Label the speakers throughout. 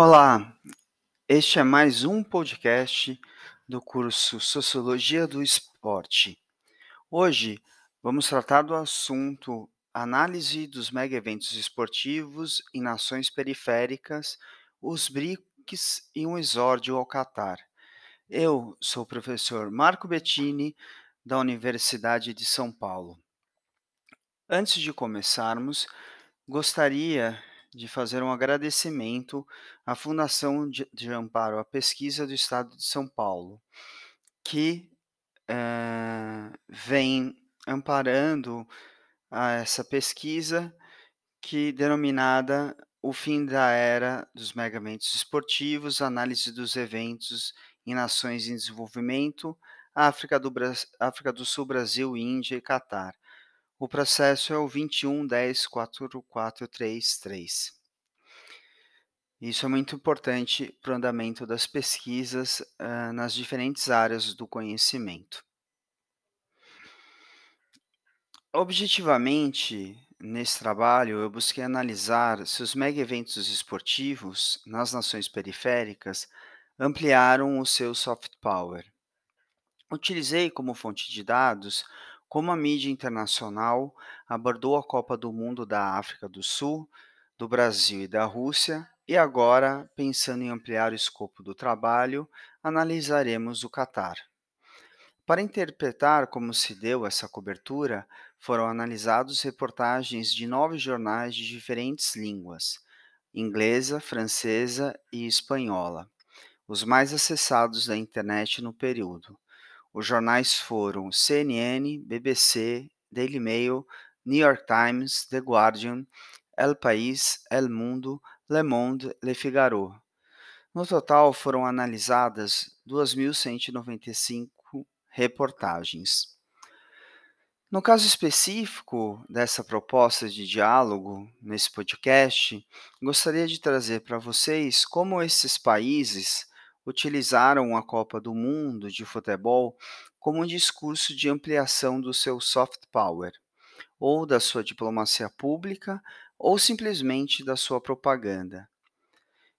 Speaker 1: Olá, este é mais um podcast do curso Sociologia do Esporte. Hoje vamos tratar do assunto Análise dos mega eventos esportivos em nações periféricas, os BRICS e um exórdio ao Catar. Eu sou o professor Marco Bettini, da Universidade de São Paulo. Antes de começarmos, gostaria de fazer um agradecimento à Fundação de, de Amparo à Pesquisa do Estado de São Paulo, que eh, vem amparando a essa pesquisa que denominada o fim da era dos megamentos esportivos, análise dos eventos em nações em desenvolvimento, África do, África do Sul, Brasil, Índia e Catar. O processo é o 21.10.4433. Isso é muito importante para o andamento das pesquisas uh, nas diferentes áreas do conhecimento. Objetivamente, nesse trabalho, eu busquei analisar se os mega eventos esportivos nas nações periféricas ampliaram o seu soft power. Utilizei como fonte de dados como a mídia internacional abordou a Copa do Mundo da África do Sul, do Brasil e da Rússia, e agora, pensando em ampliar o escopo do trabalho, analisaremos o Catar. Para interpretar como se deu essa cobertura, foram analisados reportagens de nove jornais de diferentes línguas, inglesa, francesa e espanhola, os mais acessados da internet no período. Os jornais foram CNN, BBC, Daily Mail, New York Times, The Guardian, El País, El Mundo, Le Monde, Le Figaro. No total foram analisadas 2.195 reportagens. No caso específico dessa proposta de diálogo nesse podcast, gostaria de trazer para vocês como esses países utilizaram a Copa do Mundo de futebol como um discurso de ampliação do seu soft power, ou da sua diplomacia pública, ou simplesmente da sua propaganda.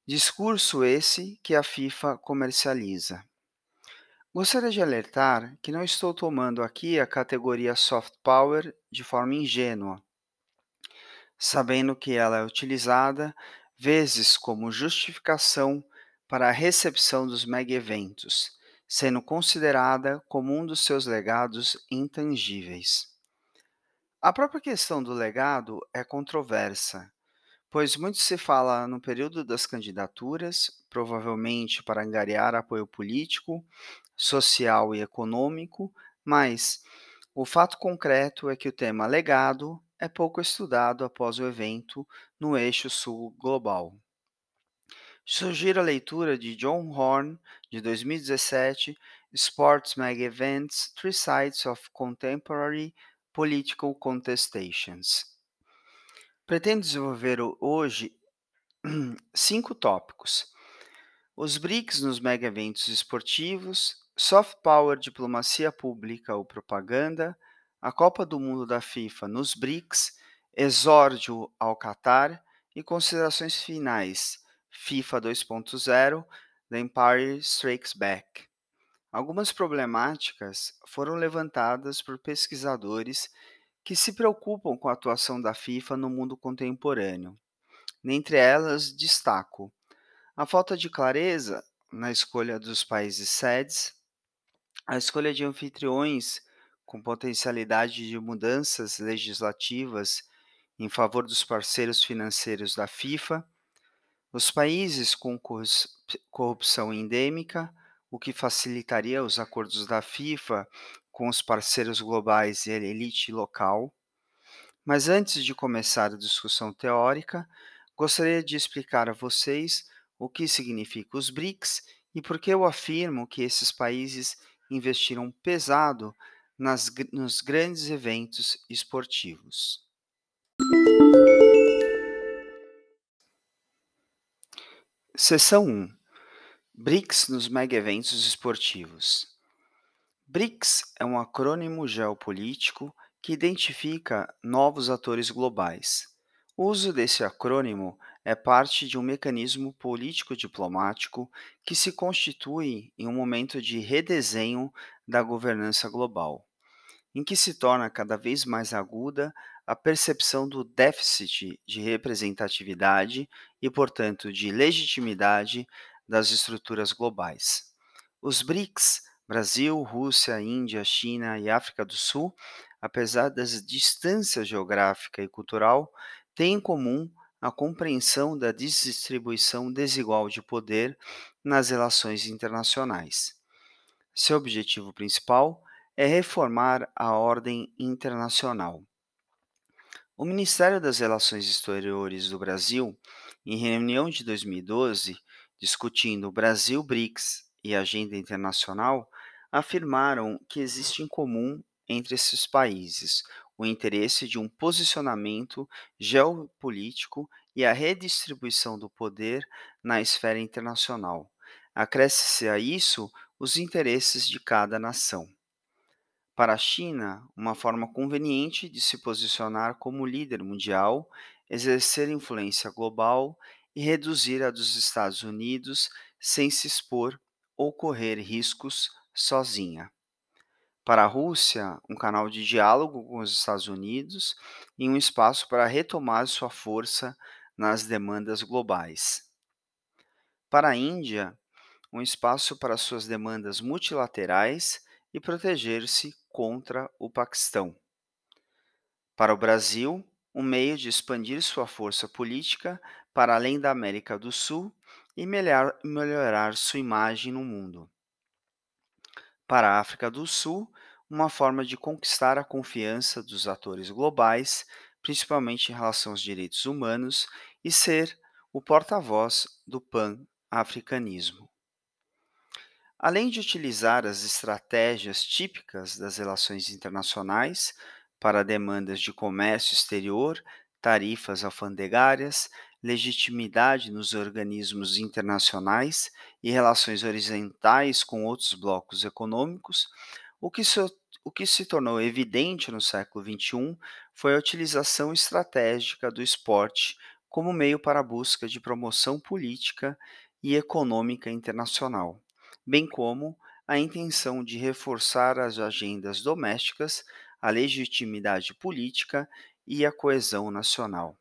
Speaker 1: Discurso esse que a FIFA comercializa. Gostaria de alertar que não estou tomando aqui a categoria soft power de forma ingênua, sabendo que ela é utilizada vezes como justificação para a recepção dos mega-eventos, sendo considerada como um dos seus legados intangíveis. A própria questão do legado é controversa, pois muito se fala no período das candidaturas, provavelmente para angariar apoio político, social e econômico, mas o fato concreto é que o tema legado é pouco estudado após o evento no eixo sul global. Sugiro a leitura de John Horn, de 2017, Sports Mag Events: Three Sides of Contemporary Political Contestations. Pretendo desenvolver hoje cinco tópicos: os BRICS nos mega eventos esportivos, soft power, diplomacia pública ou propaganda, a Copa do Mundo da FIFA nos BRICS, exórdio ao Catar e considerações finais FIFA 2.0, The Empire Strikes Back. Algumas problemáticas foram levantadas por pesquisadores que se preocupam com a atuação da FIFA no mundo contemporâneo. Dentre elas, destaco a falta de clareza na escolha dos países sedes, a escolha de anfitriões com potencialidade de mudanças legislativas em favor dos parceiros financeiros da FIFA os países com corrupção endêmica, o que facilitaria os acordos da FIFA com os parceiros globais e a elite local. Mas antes de começar a discussão teórica, gostaria de explicar a vocês o que significa os BRICS e por que eu afirmo que esses países investiram pesado nas, nos grandes eventos esportivos. Seção 1 BRICS nos mega-eventos esportivos. BRICS é um acrônimo geopolítico que identifica novos atores globais. O uso desse acrônimo é parte de um mecanismo político-diplomático que se constitui em um momento de redesenho da governança global, em que se torna cada vez mais aguda a percepção do déficit de representatividade e, portanto, de legitimidade das estruturas globais. Os BRICS Brasil, Rússia, Índia, China e África do Sul, apesar das distâncias geográfica e cultural, têm em comum a compreensão da distribuição desigual de poder nas relações internacionais. Seu objetivo principal é reformar a ordem internacional. O Ministério das Relações Exteriores do Brasil, em reunião de 2012, discutindo Brasil BRICS e agenda internacional, afirmaram que existe em comum entre esses países o interesse de um posicionamento geopolítico e a redistribuição do poder na esfera internacional. Acresce-se a isso os interesses de cada nação. Para a China, uma forma conveniente de se posicionar como líder mundial, exercer influência global e reduzir a dos Estados Unidos sem se expor ou correr riscos sozinha. Para a Rússia, um canal de diálogo com os Estados Unidos e um espaço para retomar sua força nas demandas globais. Para a Índia, um espaço para suas demandas multilaterais e proteger-se contra o Paquistão. Para o Brasil, um meio de expandir sua força política para além da América do Sul e melhor, melhorar sua imagem no mundo. Para a África do Sul, uma forma de conquistar a confiança dos atores globais, principalmente em relação aos direitos humanos, e ser o porta-voz do pan-africanismo. Além de utilizar as estratégias típicas das relações internacionais para demandas de comércio exterior, tarifas alfandegárias, legitimidade nos organismos internacionais e relações horizontais com outros blocos econômicos, o que, se, o que se tornou evidente no século XXI foi a utilização estratégica do esporte como meio para a busca de promoção política e econômica internacional, bem como a intenção de reforçar as agendas domésticas, a legitimidade política e a coesão nacional.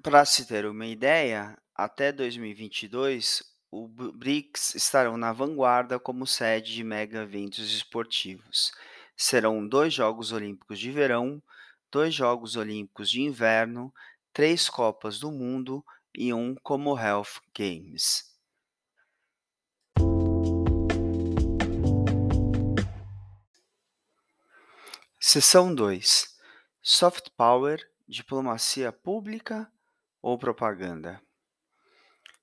Speaker 1: Para se ter uma ideia, até 2022, o BRICS estarão na vanguarda como sede de mega eventos esportivos. Serão dois Jogos Olímpicos de Verão, dois Jogos Olímpicos de Inverno, três Copas do Mundo e um Commonwealth Games. Seção 2: Soft Power, Diplomacia Pública ou propaganda.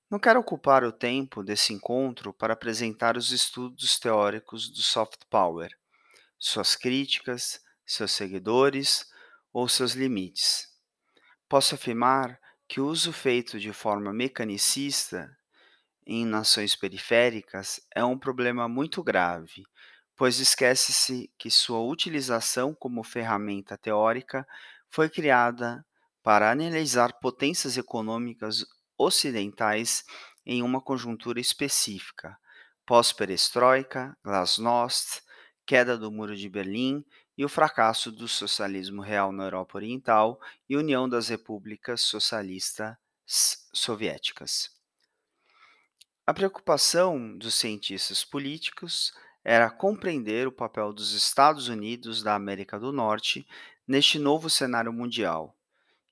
Speaker 1: Não quero ocupar o tempo desse encontro para apresentar os estudos teóricos do soft power, suas críticas, seus seguidores ou seus limites. Posso afirmar que o uso feito de forma mecanicista em nações periféricas é um problema muito grave, pois esquece-se que sua utilização como ferramenta teórica foi criada para analisar potências econômicas ocidentais em uma conjuntura específica, pós-perestroika, glasnost, queda do Muro de Berlim e o fracasso do socialismo real na Europa Oriental e união das repúblicas socialistas soviéticas. A preocupação dos cientistas políticos era compreender o papel dos Estados Unidos da América do Norte neste novo cenário mundial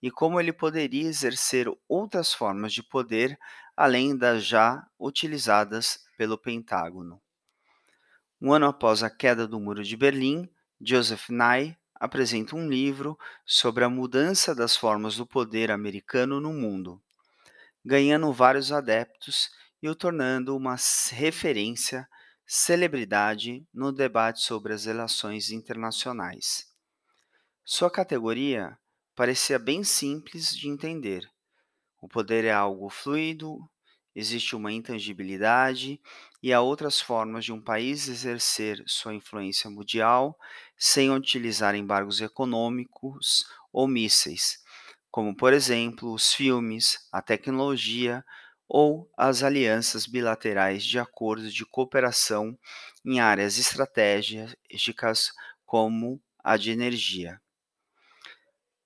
Speaker 1: e como ele poderia exercer outras formas de poder além das já utilizadas pelo Pentágono. Um ano após a queda do Muro de Berlim, Joseph Nye apresenta um livro sobre a mudança das formas do poder americano no mundo, ganhando vários adeptos e o tornando uma referência, celebridade no debate sobre as relações internacionais. Sua categoria parecia bem simples de entender. O poder é algo fluido, existe uma intangibilidade e há outras formas de um país exercer sua influência mundial sem utilizar embargos econômicos ou mísseis, como, por exemplo, os filmes, a tecnologia ou as alianças bilaterais de acordos de cooperação em áreas estratégicas, como a de energia.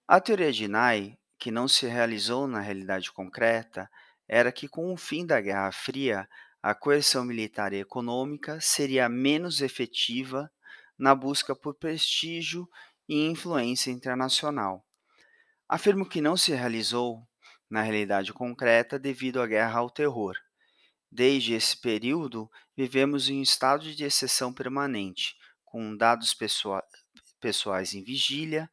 Speaker 1: A teoria de Nye, que não se realizou na realidade concreta, era que com o fim da Guerra Fria, a coerção militar e econômica seria menos efetiva na busca por prestígio e influência internacional. Afirmo que não se realizou na realidade concreta devido à guerra ao terror. Desde esse período, vivemos em um estado de exceção permanente, com dados pessoa pessoais em vigília,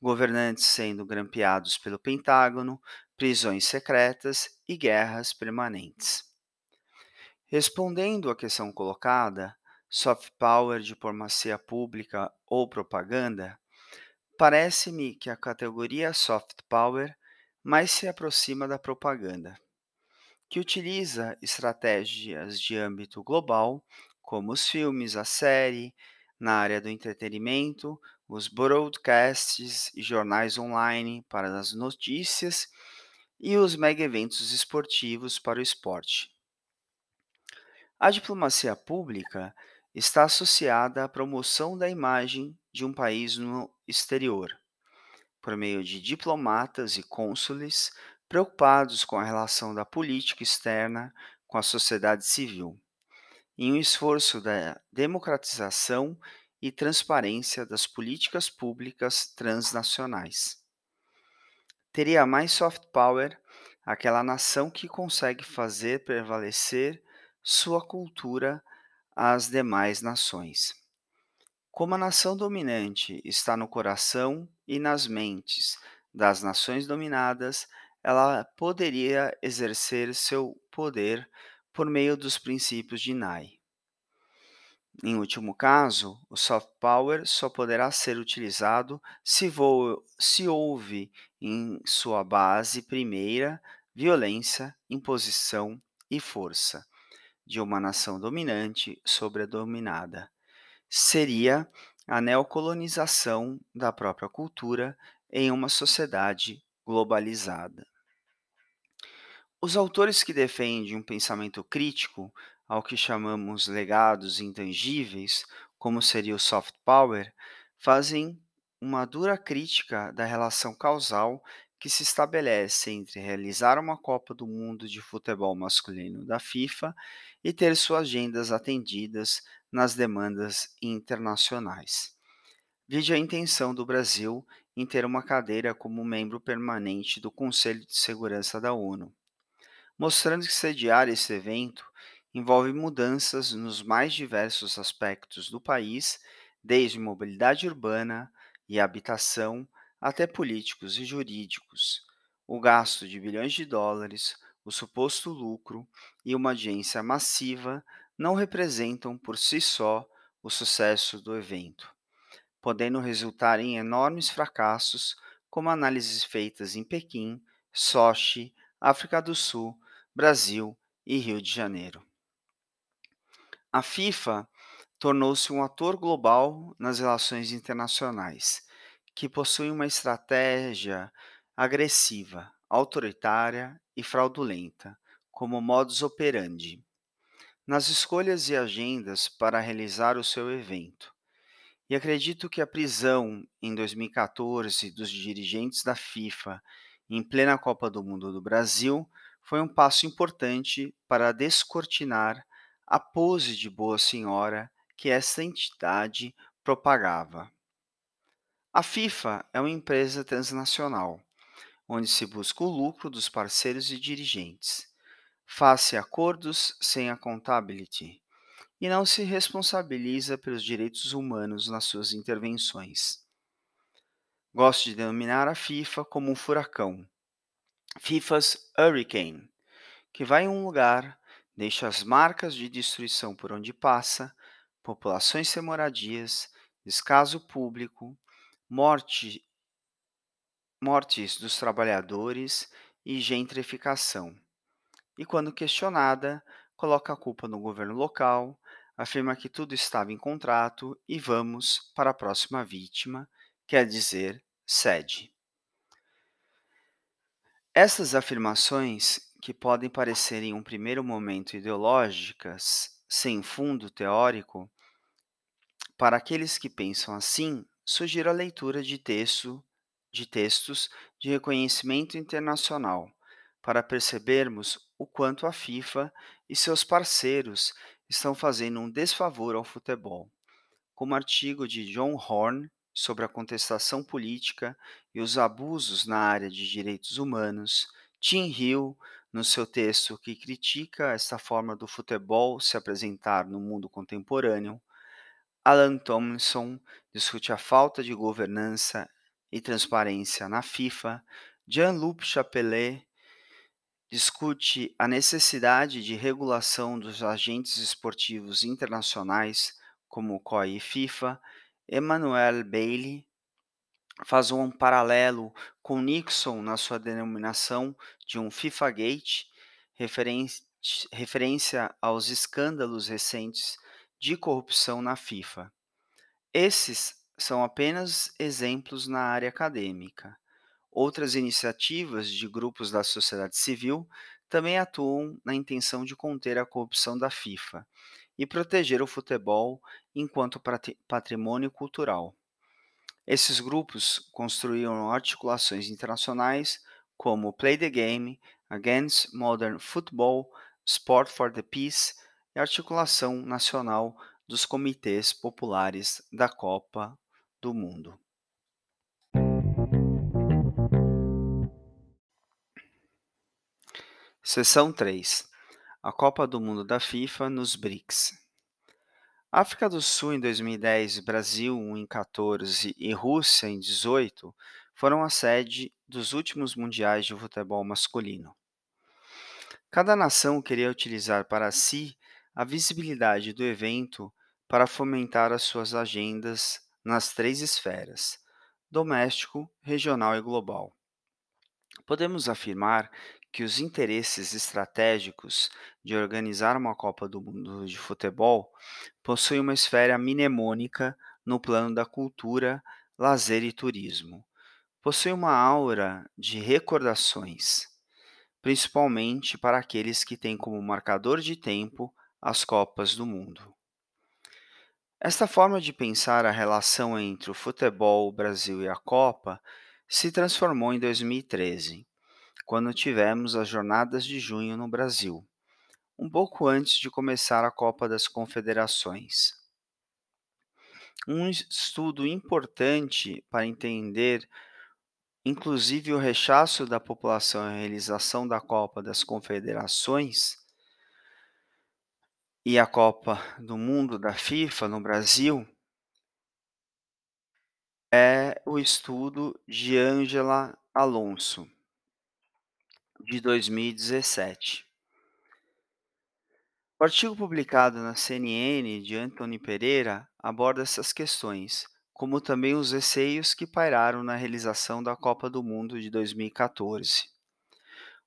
Speaker 1: governantes sendo grampeados pelo Pentágono, prisões secretas e guerras permanentes. Respondendo à questão colocada, soft power, diplomacia pública ou propaganda, parece-me que a categoria soft power mais se aproxima da propaganda, que utiliza estratégias de âmbito global, como os filmes, a série, na área do entretenimento, os broadcasts e jornais online para as notícias e os mega eventos esportivos para o esporte. A diplomacia pública está associada à promoção da imagem de um país no exterior, por meio de diplomatas e cônsules preocupados com a relação da política externa com a sociedade civil, em um esforço da democratização e transparência das políticas públicas transnacionais. Teria mais soft power aquela nação que consegue fazer prevalecer sua cultura às demais nações. Como a nação dominante está no coração e nas mentes das nações dominadas, ela poderia exercer seu poder por meio dos princípios de Nye. Em último caso, o soft power só poderá ser utilizado se, se houve em sua base primeira violência, imposição e força de uma nação dominante sobre a dominada. Seria a neocolonização da própria cultura em uma sociedade globalizada. Os autores que defendem um pensamento crítico ao que chamamos legados intangíveis, como seria o soft power, fazem uma dura crítica da relação causal que se estabelece entre realizar uma Copa do Mundo de futebol masculino da FIFA e ter suas agendas atendidas nas demandas internacionais. Vide a intenção do Brasil em ter uma cadeira como membro permanente do Conselho de Segurança da ONU, mostrando que sediar esse evento envolve mudanças nos mais diversos aspectos do país, desde mobilidade urbana e habitação até políticos e jurídicos, o gasto de bilhões de dólares, o suposto lucro e uma audiência massiva não representam por si só o sucesso do evento, podendo resultar em enormes fracassos, como análises feitas em Pequim, Sochi, África do Sul, Brasil e Rio de Janeiro. A FIFA tornou-se um ator global nas relações internacionais que possuem uma estratégia agressiva, autoritária e fraudulenta, como modus operandi, nas escolhas e agendas para realizar o seu evento. E acredito que a prisão em 2014 dos dirigentes da FIFA em plena Copa do Mundo do Brasil foi um passo importante para descortinar a pose de boa senhora que essa entidade propagava. A FIFA é uma empresa transnacional, onde se busca o lucro dos parceiros e dirigentes. Faz-se acordos sem accountability e não se responsabiliza pelos direitos humanos nas suas intervenções. Gosto de denominar a FIFA como um furacão, FIFA's Hurricane, que vai em um lugar, deixa as marcas de destruição por onde passa, populações sem moradias, descaso público, morte, mortes dos trabalhadores e gentrificação. E, quando questionada, coloca a culpa no governo local, afirma que tudo estava em contrato e vamos para a próxima vítima, quer dizer, sede. Essas afirmações, que podem parecer em um primeiro momento ideológicas, sem fundo teórico, para aqueles que pensam assim, sugiro a leitura de texto de textos de reconhecimento internacional, para percebermos o quanto a FIFA e seus parceiros estão fazendo um desfavor ao futebol, como artigo de John Horn sobre a contestação política e os abusos na área de direitos humanos, Tim Hill, no seu texto que critica esta forma do futebol se apresentar no mundo contemporâneo, Alan Tomlinson discute a falta de governança e transparência na FIFA, Jean-Luc Chapelet discute a necessidade de regulação dos agentes esportivos internacionais, como o COI e FIFA, Emmanuel Bailey faz um paralelo com Nixon na sua denominação de um FIFA Gate, referência aos escândalos recentes de corrupção na FIFA. Esses são apenas exemplos na área acadêmica. Outras iniciativas de grupos da sociedade civil também atuam na intenção de conter a corrupção da FIFA e proteger o futebol enquanto patrimônio cultural. Esses grupos construíram articulações internacionais como Play the Game, Against Modern Football, Sport for the Peace e Articulação Nacional dos Comitês Populares da Copa do Mundo. Seção 3. A Copa do Mundo da FIFA nos BRICS. África do Sul em 2010, Brasil em 14 e Rússia em 18 foram a sede dos últimos mundiais de futebol masculino. Cada nação queria utilizar para si a visibilidade do evento para fomentar as suas agendas nas três esferas: doméstico, regional e global. Podemos afirmar que os interesses estratégicos de organizar uma Copa do Mundo de futebol possuem uma esfera mnemônica no plano da cultura, lazer e turismo. Possui uma aura de recordações, principalmente para aqueles que têm como marcador de tempo as Copas do Mundo. Esta forma de pensar a relação entre o futebol, o Brasil e a Copa se transformou em 2013 quando tivemos as Jornadas de Junho no Brasil, um pouco antes de começar a Copa das Confederações. Um estudo importante para entender, inclusive, o rechaço da população à realização da Copa das Confederações e a Copa do Mundo da FIFA no Brasil, é o estudo de Ângela Alonso de 2017. O artigo publicado na CNN de Anthony Pereira aborda essas questões, como também os receios que pairaram na realização da Copa do Mundo de 2014.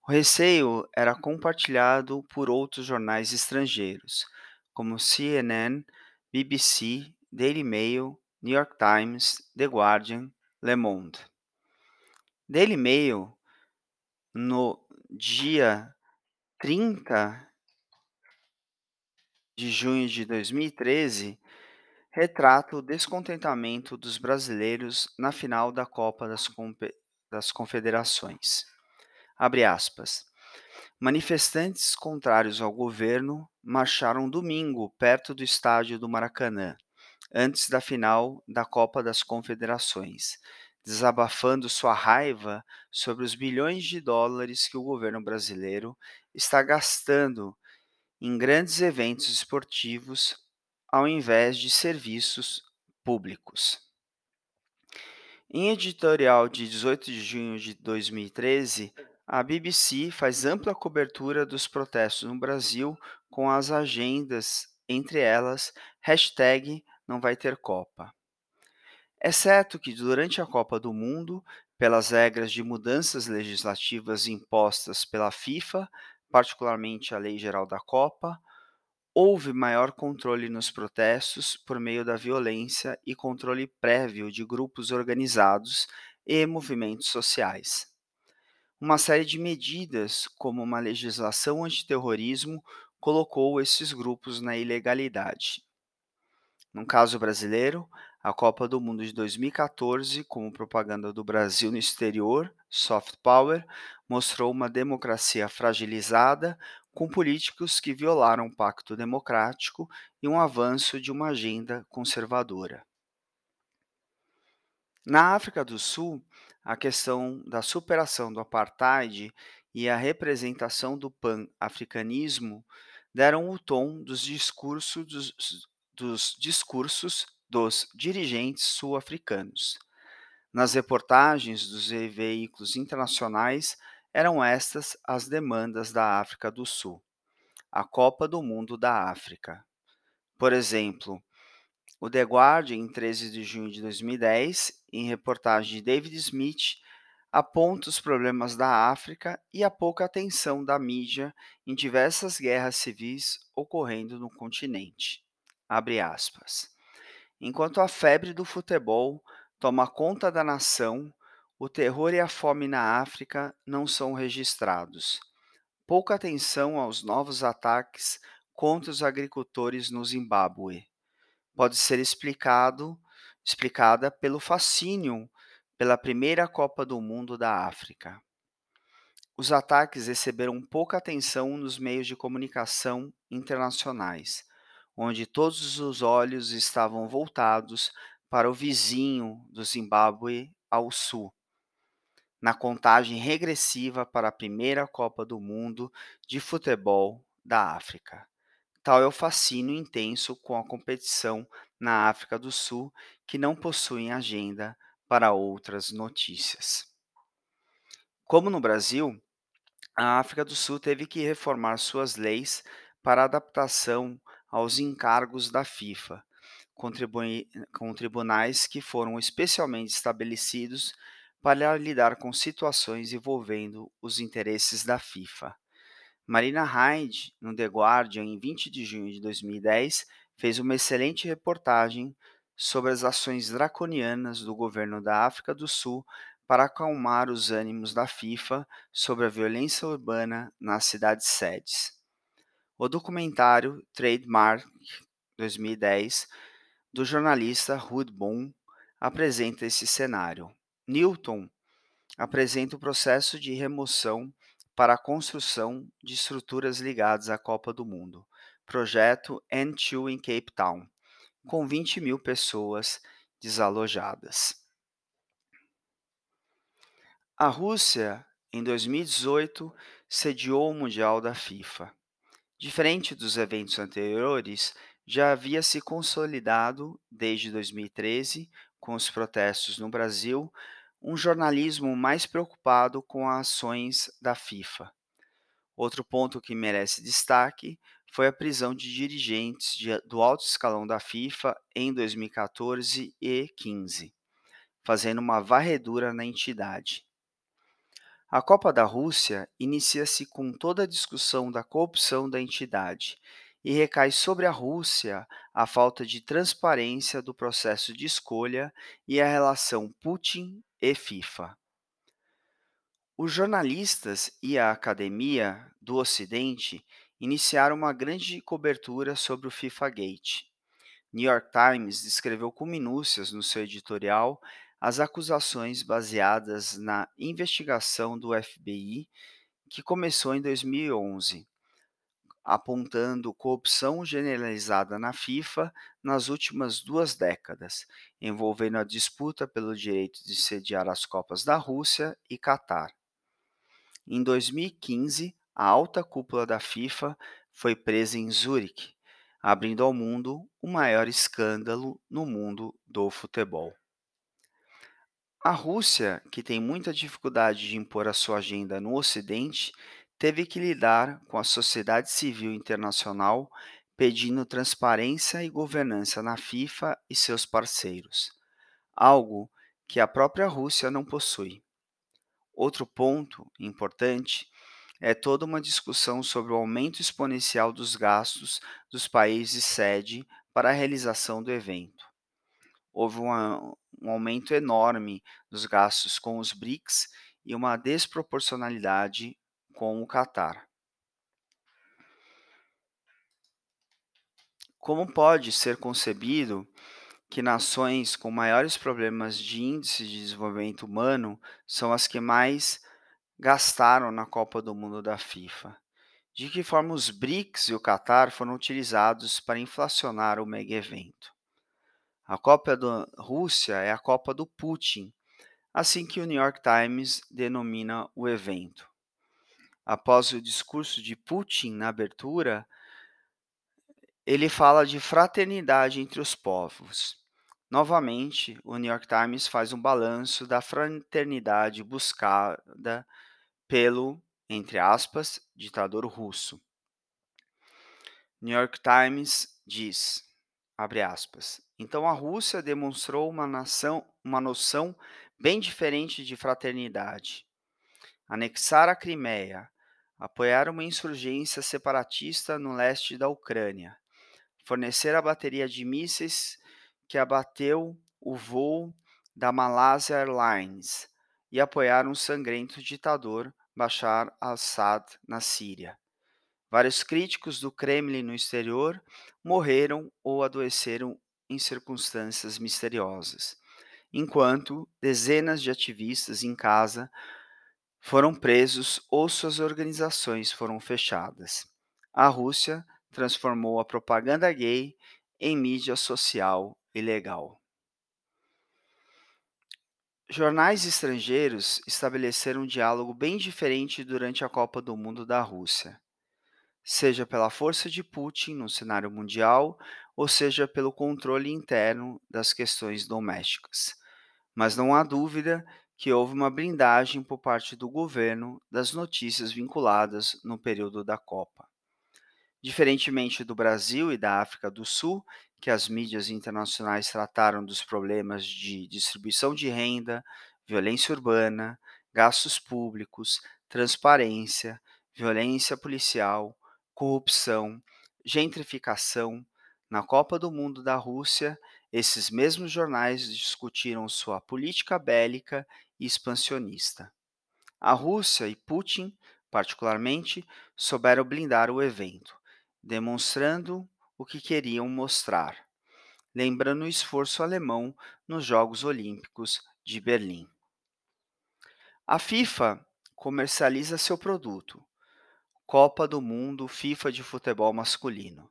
Speaker 1: O receio era compartilhado por outros jornais estrangeiros, como CNN, BBC, Daily Mail, New York Times, The Guardian, Le Monde. Daily Mail, no dia 30 de junho de 2013, retrata o descontentamento dos brasileiros na final da Copa das, das Confederações. Abre aspas. Manifestantes contrários ao governo marcharam domingo perto do estádio do Maracanã, antes da final da Copa das Confederações, desabafando sua raiva sobre os bilhões de dólares que o governo brasileiro está gastando em grandes eventos esportivos ao invés de serviços públicos. Em editorial de 18 de junho de 2013, a BBC faz ampla cobertura dos protestos no Brasil com as agendas, entre elas, hashtag não vai ter Copa. Exceto que, durante a Copa do Mundo, pelas regras de mudanças legislativas impostas pela FIFA, particularmente a Lei Geral da Copa, houve maior controle nos protestos por meio da violência e controle prévio de grupos organizados e movimentos sociais. Uma série de medidas, como uma legislação antiterrorismo, colocou esses grupos na ilegalidade. No caso brasileiro, a Copa do Mundo de 2014, como propaganda do Brasil no exterior, soft power, mostrou uma democracia fragilizada, com políticos que violaram o pacto democrático e um avanço de uma agenda conservadora. Na África do Sul, a questão da superação do apartheid e a representação do pan-africanismo deram o tom dos discursos dos, dos discursos dos dirigentes sul-africanos. Nas reportagens dos veículos internacionais, eram estas as demandas da África do Sul. A Copa do Mundo da África. Por exemplo, o The Guardian, em 13 de junho de 2010, em reportagem de David Smith, aponta os problemas da África e a pouca atenção da mídia em diversas guerras civis ocorrendo no continente. Abre aspas. Enquanto a febre do futebol toma conta da nação, o terror e a fome na África não são registrados. Pouca atenção aos novos ataques contra os agricultores no Zimbábue pode ser explicado, explicada pelo fascínio pela primeira Copa do Mundo da África. Os ataques receberam pouca atenção nos meios de comunicação internacionais, onde todos os olhos estavam voltados para o vizinho do Zimbábue ao sul, na contagem regressiva para a primeira Copa do Mundo de futebol da África. Tal é o fascínio intenso com a competição na África do Sul, que não possuem agenda para outras notícias. Como no Brasil, a África do Sul teve que reformar suas leis para adaptação aos encargos da FIFA, com, tribunais que foram especialmente estabelecidos para lidar com situações envolvendo os interesses da FIFA. Marina Hyde, no The Guardian, em 20 de junho de 2010, fez uma excelente reportagem sobre as ações draconianas do governo da África do Sul para acalmar os ânimos da FIFA sobre a violência urbana nas cidades sedes. O documentário Trademark 2010 do jornalista Ruud Boom apresenta esse cenário. Newton apresenta o processo de remoção para a construção de estruturas ligadas à Copa do Mundo, projeto N2 em Cape Town, com 20 mil pessoas desalojadas. A Rússia, em 2018, sediou o Mundial da FIFA. Diferente dos eventos anteriores, já havia se consolidado desde 2013, com os protestos no Brasil, um jornalismo mais preocupado com as ações da FIFA. Outro ponto que merece destaque foi a prisão de dirigentes de, do alto escalão da FIFA em 2014 e 2015, fazendo uma varredura na entidade. A Copa da Rússia inicia-se com toda a discussão da corrupção da entidade e recai sobre a Rússia a falta de transparência do processo de escolha e a relação Putin e FIFA. Os jornalistas e a academia do Ocidente iniciaram uma grande cobertura sobre o FIFA Gate. New York Times descreveu com minúcias no seu editorial as acusações baseadas na investigação do FBI que começou em 2011 apontando corrupção generalizada na FIFA nas últimas duas décadas, envolvendo a disputa pelo direito de sediar as Copas da Rússia e Catar. Em 2015, a alta cúpula da FIFA foi presa em Zurique, abrindo ao mundo o maior escândalo no mundo do futebol. A Rússia, que tem muita dificuldade de impor a sua agenda no Ocidente, teve que lidar com a sociedade civil internacional pedindo transparência e governança na FIFA e seus parceiros, algo que a própria Rússia não possui. Outro ponto importante é toda uma discussão sobre o aumento exponencial dos gastos dos países sede para a realização do evento. Houve uma, um aumento enorme dos gastos com os BRICS e uma desproporcionalidade com o Catar. Como pode ser concebido que nações com maiores problemas de índice de desenvolvimento humano são as que mais gastaram na Copa do Mundo da FIFA? De que forma os BRICS e o Catar foram utilizados para inflacionar o mega evento? A Copa da Rússia é a Copa do Putin, assim que o New York Times denomina o evento. Após o discurso de Putin na abertura, ele fala de fraternidade entre os povos. Novamente, o New York Times faz um balanço da fraternidade buscada pelo, entre aspas, ditador russo. New York Times diz, abre aspas, então a Rússia demonstrou uma, nação, uma noção bem diferente de fraternidade. Anexar a Crimeia, apoiar uma insurgência separatista no leste da Ucrânia, fornecer a bateria de mísseis que abateu o voo da Malaysia Airlines e apoiar um sangrento ditador Bashar al-Assad na Síria. Vários críticos do Kremlin no exterior morreram ou adoeceram em circunstâncias misteriosas, enquanto dezenas de ativistas em casa foram presos ou suas organizações foram fechadas. A Rússia transformou a propaganda gay em mídia social e legal. Jornais estrangeiros estabeleceram um diálogo bem diferente durante a Copa do Mundo da Rússia, seja pela força de Putin no cenário mundial, ou seja pelo controle interno das questões domésticas. Mas não há dúvida que houve uma blindagem por parte do governo das notícias vinculadas no período da Copa. Diferentemente do Brasil e da África do Sul, que as mídias internacionais trataram dos problemas de distribuição de renda, violência urbana, gastos públicos, transparência, violência policial, corrupção, gentrificação. Na Copa do Mundo da Rússia, esses mesmos jornais discutiram sua política bélica e expansionista. A Rússia e Putin, particularmente, souberam blindar o evento demonstrando o que queriam mostrar, lembrando o esforço alemão nos Jogos Olímpicos de Berlim. A FIFA comercializa seu produto, Copa do Mundo FIFA de Futebol Masculino.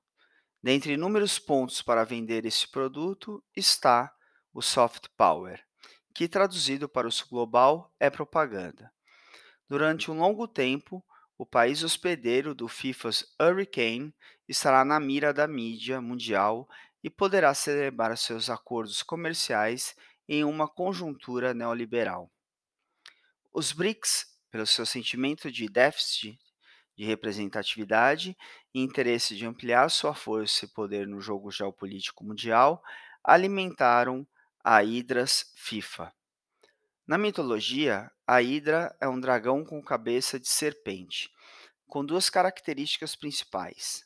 Speaker 1: Dentre inúmeros pontos para vender esse produto está o soft power, que traduzido para o global é propaganda. Durante um longo tempo, o país hospedeiro do FIFA's Hurricane estará na mira da mídia mundial e poderá celebrar seus acordos comerciais em uma conjuntura neoliberal. Os BRICS, pelo seu sentimento de déficit de representatividade e interesse de ampliar sua força e poder no jogo geopolítico mundial, alimentaram a Hidras FIFA. Na mitologia, a Hidra é um dragão com cabeça de serpente, com duas características principais,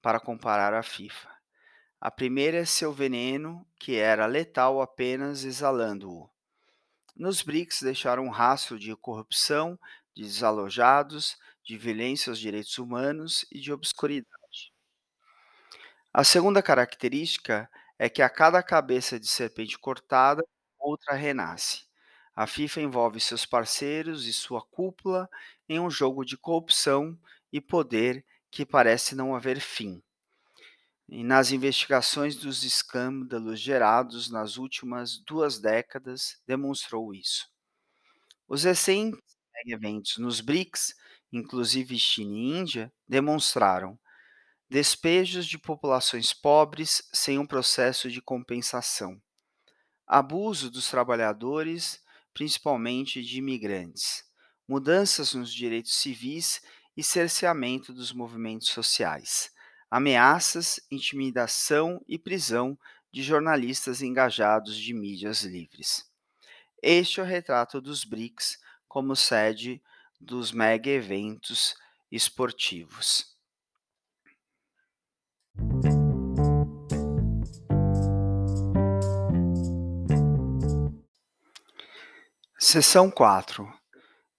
Speaker 1: para comparar a FIFA. A primeira é seu veneno, que era letal apenas exalando-o. Nos BRICS deixaram um rastro de corrupção, de desalojados, de violência aos direitos humanos e de obscuridade. A segunda característica é que a cada cabeça de serpente cortada, outra renasce. A FIFA envolve seus parceiros e sua cúpula em um jogo de corrupção e poder que parece não haver fim. E nas investigações dos escândalos gerados nas últimas duas décadas, demonstrou isso. Os recentes eventos nos BRICS, inclusive China e Índia, demonstraram despejos de populações pobres sem um processo de compensação, abuso dos trabalhadores principalmente de imigrantes, mudanças nos direitos civis e cerceamento dos movimentos sociais, ameaças, intimidação e prisão de jornalistas engajados de mídias livres. Este é o retrato dos BRICS como sede dos mega eventos esportivos. Seção 4.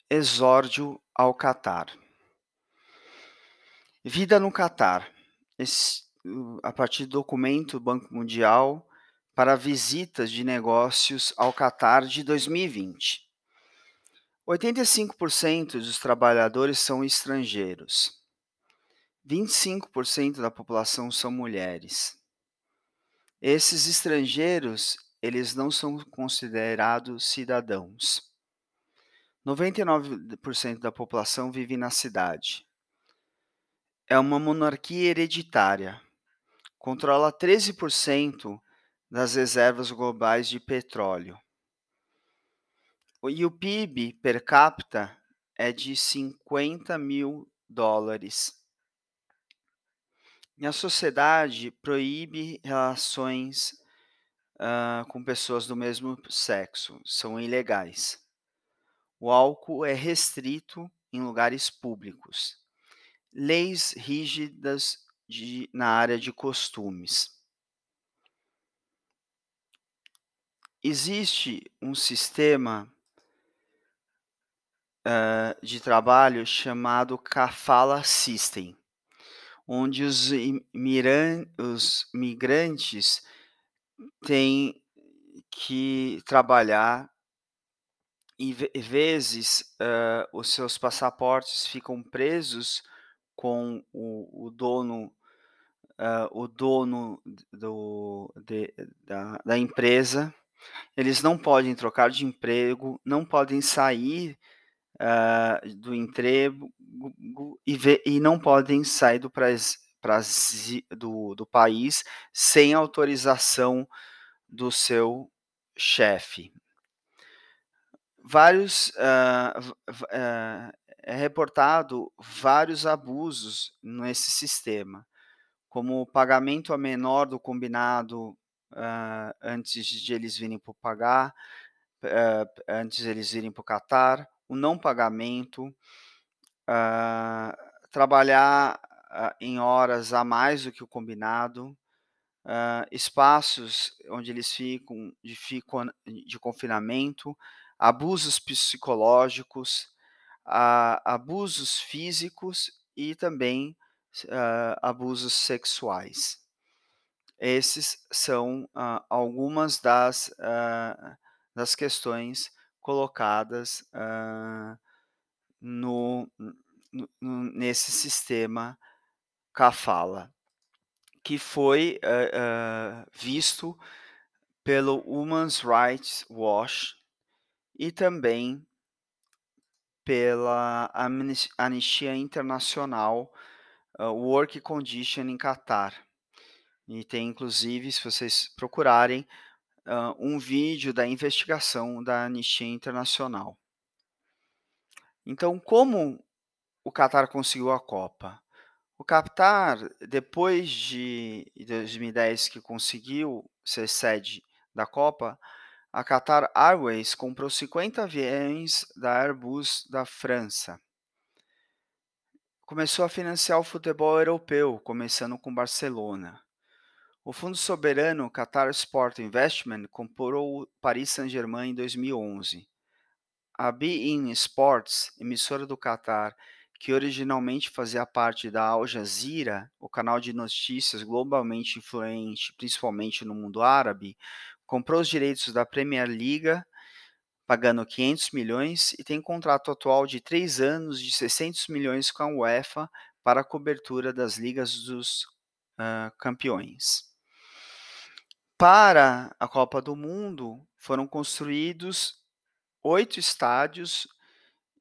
Speaker 1: Exórdio ao Catar. Vida no Catar. A partir do documento do Banco Mundial para visitas de negócios ao Catar de 2020. 85% dos trabalhadores são estrangeiros. 25% da população são mulheres. Esses estrangeiros, eles não são considerados cidadãos. 99% da população vive na cidade. É uma monarquia hereditária. Controla 13% das reservas globais de petróleo. E o PIB per capita é de 50 mil dólares. E a sociedade proíbe relações uh, com pessoas do mesmo sexo, são ilegais. O álcool é restrito em lugares públicos. Leis rígidas de, na área de costumes. Existe um sistema uh, de trabalho chamado Kafala System, onde os, imiran, os migrantes têm que trabalhar e vezes uh, os seus passaportes ficam presos com o, o dono uh, o dono do, de, da, da empresa. Eles não podem trocar de emprego não podem sair uh, do emprego e, e não podem sair do, pras, do, do país sem autorização do seu chefe. Vários uh, uh, é reportado vários abusos nesse sistema, como o pagamento a menor do combinado uh, antes de eles virem para pagar, antes de eles virem para o Catar, o não pagamento, trabalhar em horas a mais do que o combinado, espaços onde eles ficam de, ficam de confinamento, abusos psicológicos, abusos físicos e também uh, abusos sexuais. Esses são uh, algumas das, uh, das questões colocadas no, no, nesse sistema Kafala, que foi visto pelo Human Rights Watch e também pela Anistia Internacional uh, Work Condition em Qatar. E tem inclusive, se vocês procurarem, uh, um vídeo da investigação da Anistia Internacional. Então, como o Qatar conseguiu a Copa? O Qatar, depois de 2010 que conseguiu ser sede da Copa, a Qatar Airways comprou 50 aviões da Airbus da França. Começou a financiar o futebol europeu, começando com Barcelona. O fundo soberano Qatar Sport Investment comprou o Paris Saint-Germain em 2011. A Bein Sports, emissora do Qatar, que originalmente fazia parte da Al Jazeera, o canal de notícias globalmente influente, principalmente no mundo árabe, comprou os direitos da Premier League, pagando 500 milhões, e tem contrato atual de três anos de 600 milhões com a UEFA para a cobertura das ligas dos uh, campeões. Para a Copa do Mundo, foram construídos oito estádios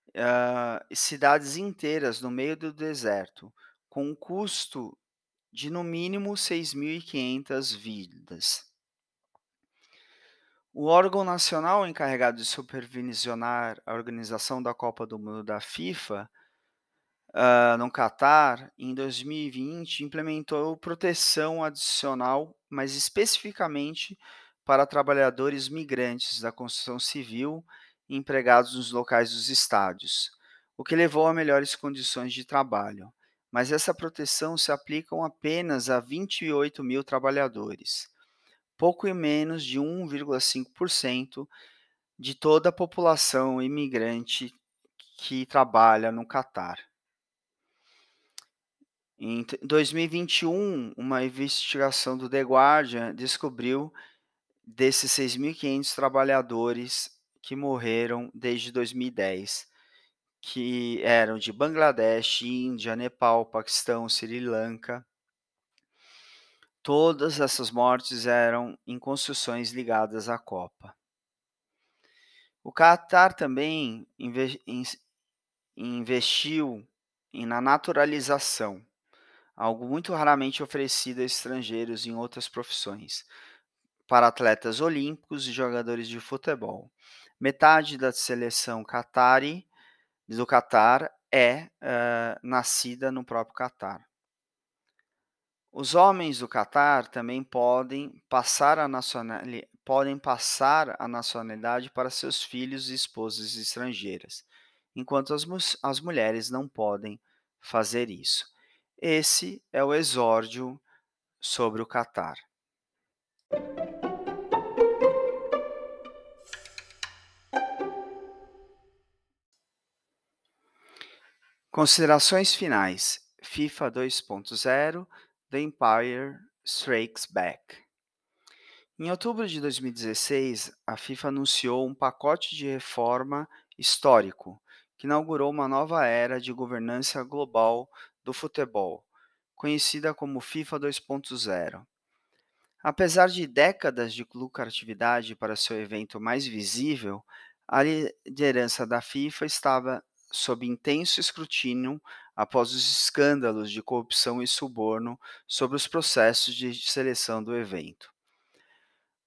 Speaker 1: uh, e cidades inteiras no meio do deserto, com um custo de no mínimo 6.500 vidas. O órgão nacional encarregado de supervisionar a organização da Copa do Mundo da FIFA uh, no Catar, em 2020, implementou proteção adicional, mas especificamente para trabalhadores migrantes da construção civil e empregados nos locais dos estádios, o que levou a melhores condições de trabalho. Mas essa proteção se aplica apenas a 28 mil trabalhadores pouco menos de 1,5% de toda a população imigrante que trabalha no Catar. Em 2021, uma investigação do The Guardian descobriu desses 6.500 trabalhadores que morreram desde 2010, que eram de Bangladesh, Índia, Nepal, Paquistão, Sri Lanka. Todas essas mortes eram em construções ligadas à Copa. O Qatar também investiu na naturalização algo muito raramente oferecido a estrangeiros em outras profissões, para atletas olímpicos e jogadores de futebol. Metade da seleção qatari, do Catar é uh, nascida no próprio Catar. Os homens do Catar também podem passar a nacionalidade, podem passar a nacionalidade para seus filhos e esposas estrangeiras, enquanto as, as mulheres não podem fazer isso. Esse é o exórdio sobre o Catar. Considerações finais. FIFA 2.0 The Empire Strikes Back. Em outubro de 2016, a FIFA anunciou um pacote de reforma histórico que inaugurou uma nova era de governança global do futebol, conhecida como FIFA 2.0. Apesar de décadas de lucratividade para seu evento mais visível, a liderança da FIFA estava sob intenso escrutínio após os escândalos de corrupção e suborno sobre os processos de seleção do evento.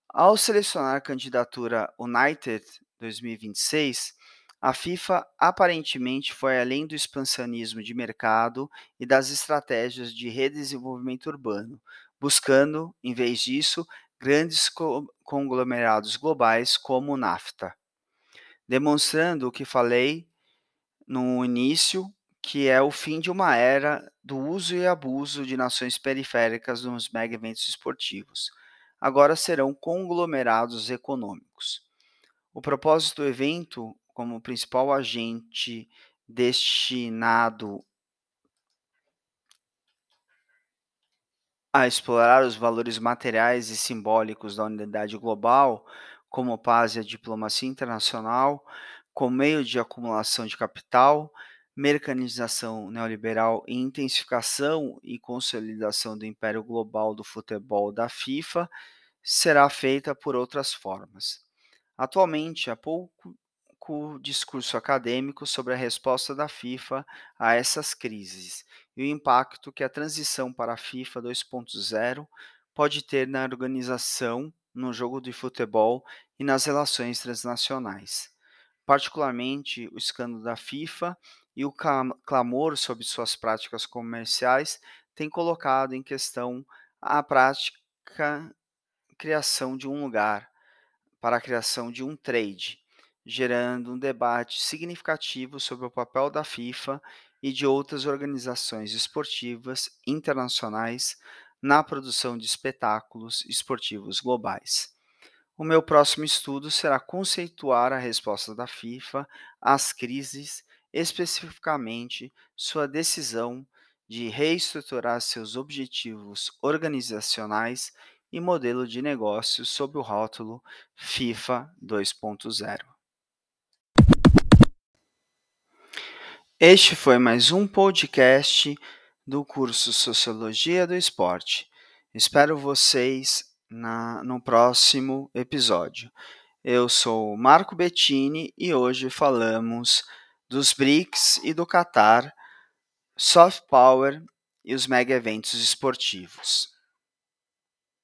Speaker 1: Ao selecionar a candidatura United 2026, a FIFA aparentemente foi além do expansionismo de mercado e das estratégias de redesenvolvimento urbano, buscando, em vez disso, grandes conglomerados globais como o NAFTA, demonstrando o que falei no início, que é o fim de uma era do uso e abuso de nações periféricas nos mega eventos esportivos. Agora serão conglomerados econômicos. O propósito do evento como principal agente destinado a explorar os valores materiais e simbólicos da unidade global, como paz e a diplomacia internacional, como meio de acumulação de capital, mercanização neoliberal e intensificação e consolidação do império global do futebol da FIFA, será feita por outras formas. Atualmente, há pouco discurso acadêmico sobre a resposta da FIFA a essas crises e o impacto que a transição para a FIFA 2.0 pode ter na organização, no jogo de futebol e nas relações transnacionais. Particularmente, o escândalo da FIFA e o clamor sobre suas práticas comerciais têm colocado em questão a prática criação de um lugar para a criação de um trade gerando um debate significativo sobre o papel da FIFA e de outras organizações esportivas internacionais na produção de espetáculos esportivos globais. O meu próximo estudo será conceituar a resposta da FIFA às crises, especificamente sua decisão de reestruturar seus objetivos organizacionais e modelo de negócio sob o rótulo FIFA 2.0. Este foi mais um podcast do curso Sociologia do Esporte. Espero vocês na, no próximo episódio. Eu sou Marco Bettini e hoje falamos dos BRICS e do Qatar, soft power e os mega eventos esportivos.